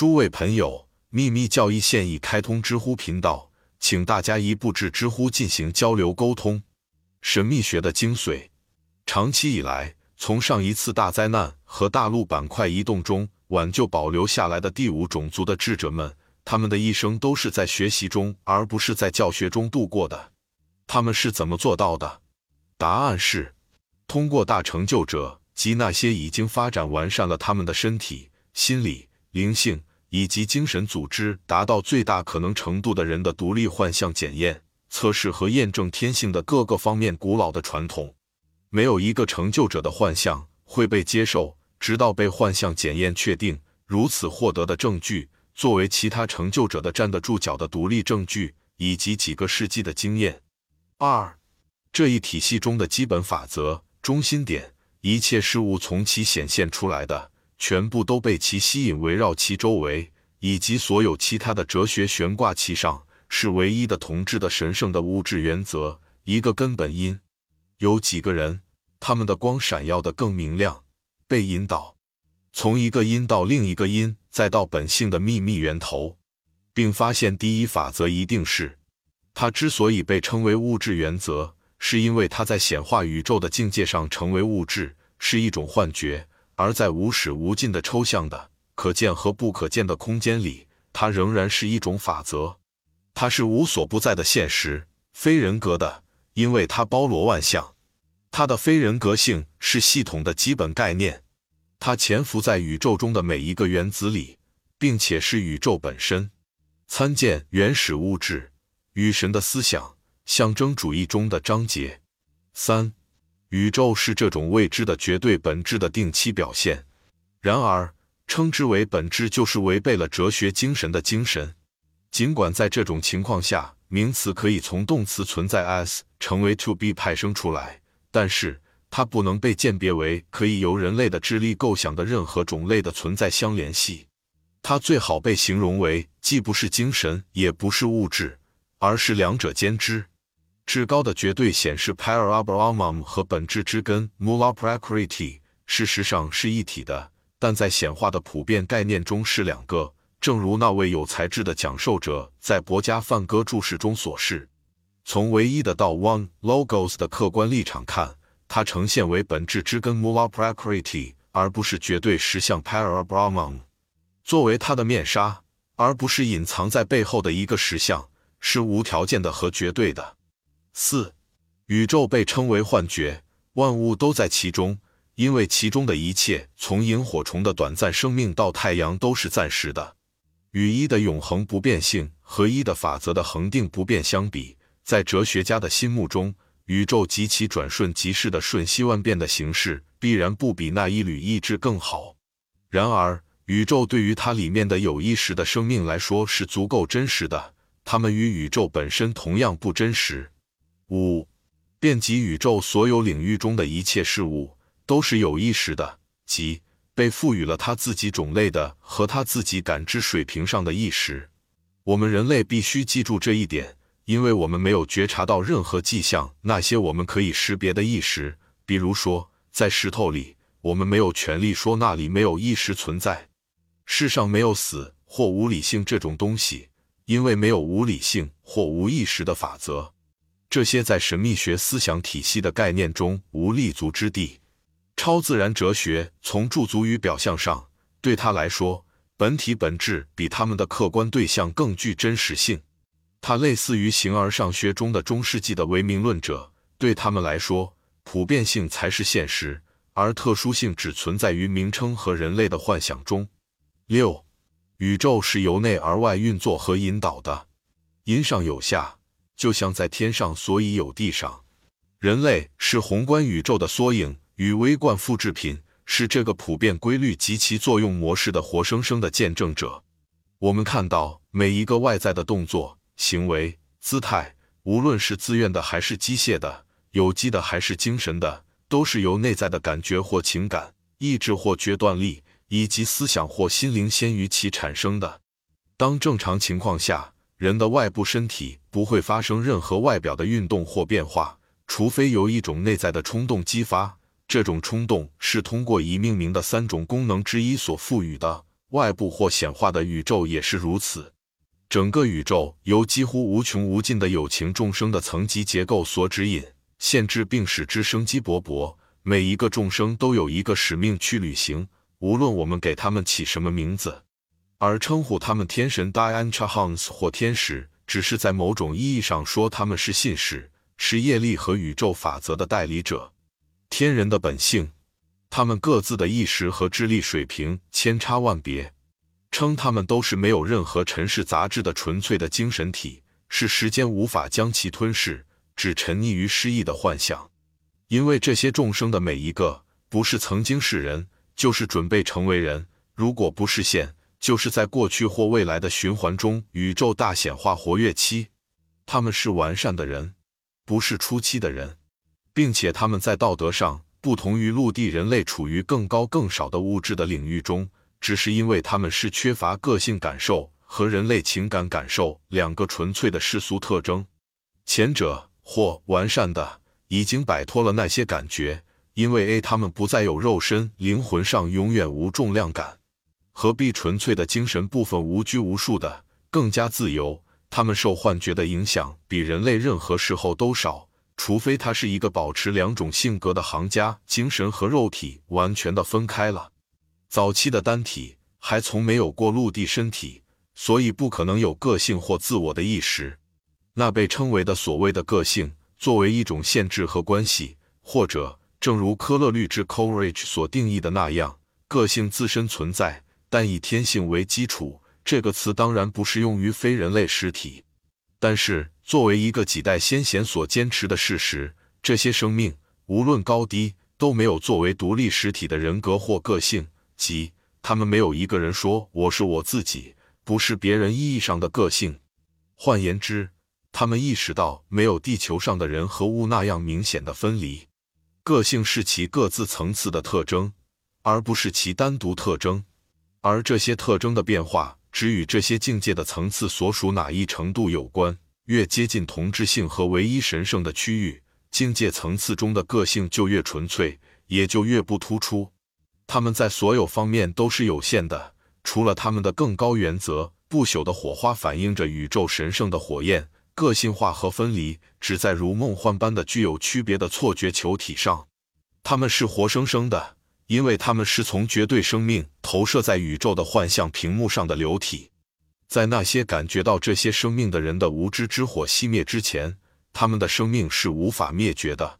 诸位朋友，秘密教义现已开通知乎频道，请大家一步至知乎进行交流沟通。神秘学的精髓，长期以来，从上一次大灾难和大陆板块移动中挽救保留下来的第五种族的智者们，他们的一生都是在学习中，而不是在教学中度过的。他们是怎么做到的？答案是，通过大成就者及那些已经发展完善了他们的身体、心理、灵性。以及精神组织达到最大可能程度的人的独立幻象检验、测试和验证天性的各个方面古老的传统，没有一个成就者的幻象会被接受，直到被幻象检验确定。如此获得的证据，作为其他成就者的站得住脚的独立证据，以及几个世纪的经验。二，这一体系中的基本法则、中心点，一切事物从其显现出来的。全部都被其吸引，围绕其周围，以及所有其他的哲学悬挂其上，是唯一的同质的神圣的物质原则，一个根本因。有几个人，他们的光闪耀的更明亮，被引导从一个因到另一个因，再到本性的秘密源头，并发现第一法则一定是。它之所以被称为物质原则，是因为它在显化宇宙的境界上成为物质，是一种幻觉。而在无始无尽的抽象的可见和不可见的空间里，它仍然是一种法则。它是无所不在的现实，非人格的，因为它包罗万象。它的非人格性是系统的基本概念。它潜伏在宇宙中的每一个原子里，并且是宇宙本身。参见原始物质与神的思想象征主义中的章节三。宇宙是这种未知的绝对本质的定期表现，然而称之为本质就是违背了哲学精神的精神。尽管在这种情况下，名词可以从动词存在 as 成为 to be 派生出来，但是它不能被鉴别为可以由人类的智力构想的任何种类的存在相联系。它最好被形容为既不是精神，也不是物质，而是两者兼之。至高的绝对显示 p a r a b r a m a m 和本质之根 Mula Prakriti 事实上是一体的，但在显化的普遍概念中是两个。正如那位有才智的讲授者在博加梵歌注释中所示，从唯一的到 One Logos 的客观立场看，它呈现为本质之根 Mula Prakriti，而不是绝对实相 p a r a b r a m a m 作为它的面纱，而不是隐藏在背后的一个实相，是无条件的和绝对的。四，宇宙被称为幻觉，万物都在其中，因为其中的一切，从萤火虫的短暂生命到太阳，都是暂时的。与一的永恒不变性和一的法则的恒定不变相比，在哲学家的心目中，宇宙及其转瞬即逝的瞬息万变的形式，必然不比那一缕意志更好。然而，宇宙对于它里面的有意识的生命来说是足够真实的，它们与宇宙本身同样不真实。五，遍及宇宙所有领域中的一切事物都是有意识的，即被赋予了它自己种类的和它自己感知水平上的意识。我们人类必须记住这一点，因为我们没有觉察到任何迹象。那些我们可以识别的意识，比如说在石头里，我们没有权利说那里没有意识存在。世上没有死或无理性这种东西，因为没有无理性或无意识的法则。这些在神秘学思想体系的概念中无立足之地。超自然哲学从驻足于表象上，对他来说，本体本质比他们的客观对象更具真实性。它类似于形而上学中的中世纪的唯名论者，对他们来说，普遍性才是现实，而特殊性只存在于名称和人类的幻想中。六，宇宙是由内而外运作和引导的，因上有下。就像在天上，所以有地上。人类是宏观宇宙的缩影与微观复制品，是这个普遍规律及其作用模式的活生生的见证者。我们看到每一个外在的动作、行为、姿态，无论是自愿的还是机械的，有机的还是精神的，都是由内在的感觉或情感、意志或决断力，以及思想或心灵先于其产生的。当正常情况下。人的外部身体不会发生任何外表的运动或变化，除非由一种内在的冲动激发。这种冲动是通过已命名的三种功能之一所赋予的：外部或显化的宇宙也是如此。整个宇宙由几乎无穷无尽的有情众生的层级结构所指引、限制，并使之生机勃勃。每一个众生都有一个使命去履行，无论我们给他们起什么名字，而称呼他们天神 Dian Chahans 或天使，只是在某种意义上说他们是信使，是业力和宇宙法则的代理者。天人的本性。他们各自的意识和智力水平千差万别，称他们都是没有任何尘世杂质的纯粹的精神体，是时间无法将其吞噬，只沉溺于失意的幻想。因为这些众生的每一个，不是曾经是人，就是准备成为人；如果不是现，就是在过去或未来的循环中宇宙大显化活跃期。他们是完善的人，不是初期的人，并且他们在道德上。不同于陆地人类处于更高更少的物质的领域中，只是因为他们是缺乏个性感受和人类情感感受两个纯粹的世俗特征。前者或完善的已经摆脱了那些感觉，因为 A 他们不再有肉身，灵魂上永远无重量感；何必纯粹的精神部分无拘无束的更加自由，他们受幻觉的影响比人类任何时候都少。除非他是一个保持两种性格的行家，精神和肉体完全的分开了。早期的单体还从没有过陆地身体，所以不可能有个性或自我的意识。那被称为的所谓的个性，作为一种限制和关系，或者正如科勒律治 （Coleridge） 所定义的那样，个性自身存在，但以天性为基础。这个词当然不适用于非人类实体，但是。作为一个几代先贤所坚持的事实，这些生命无论高低都没有作为独立实体的人格或个性，即他们没有一个人说我是我自己，不是别人意义上的个性。换言之，他们意识到没有地球上的人和物那样明显的分离，个性是其各自层次的特征，而不是其单独特征，而这些特征的变化只与这些境界的层次所属哪一程度有关。越接近同质性和唯一神圣的区域，境界层次中的个性就越纯粹，也就越不突出。他们在所有方面都是有限的，除了他们的更高原则——不朽的火花，反映着宇宙神圣的火焰。个性化和分离只在如梦幻般的具有区别的错觉球体上。他们是活生生的，因为他们是从绝对生命投射在宇宙的幻象屏幕上的流体。在那些感觉到这些生命的人的无知之火熄灭之前，他们的生命是无法灭绝的。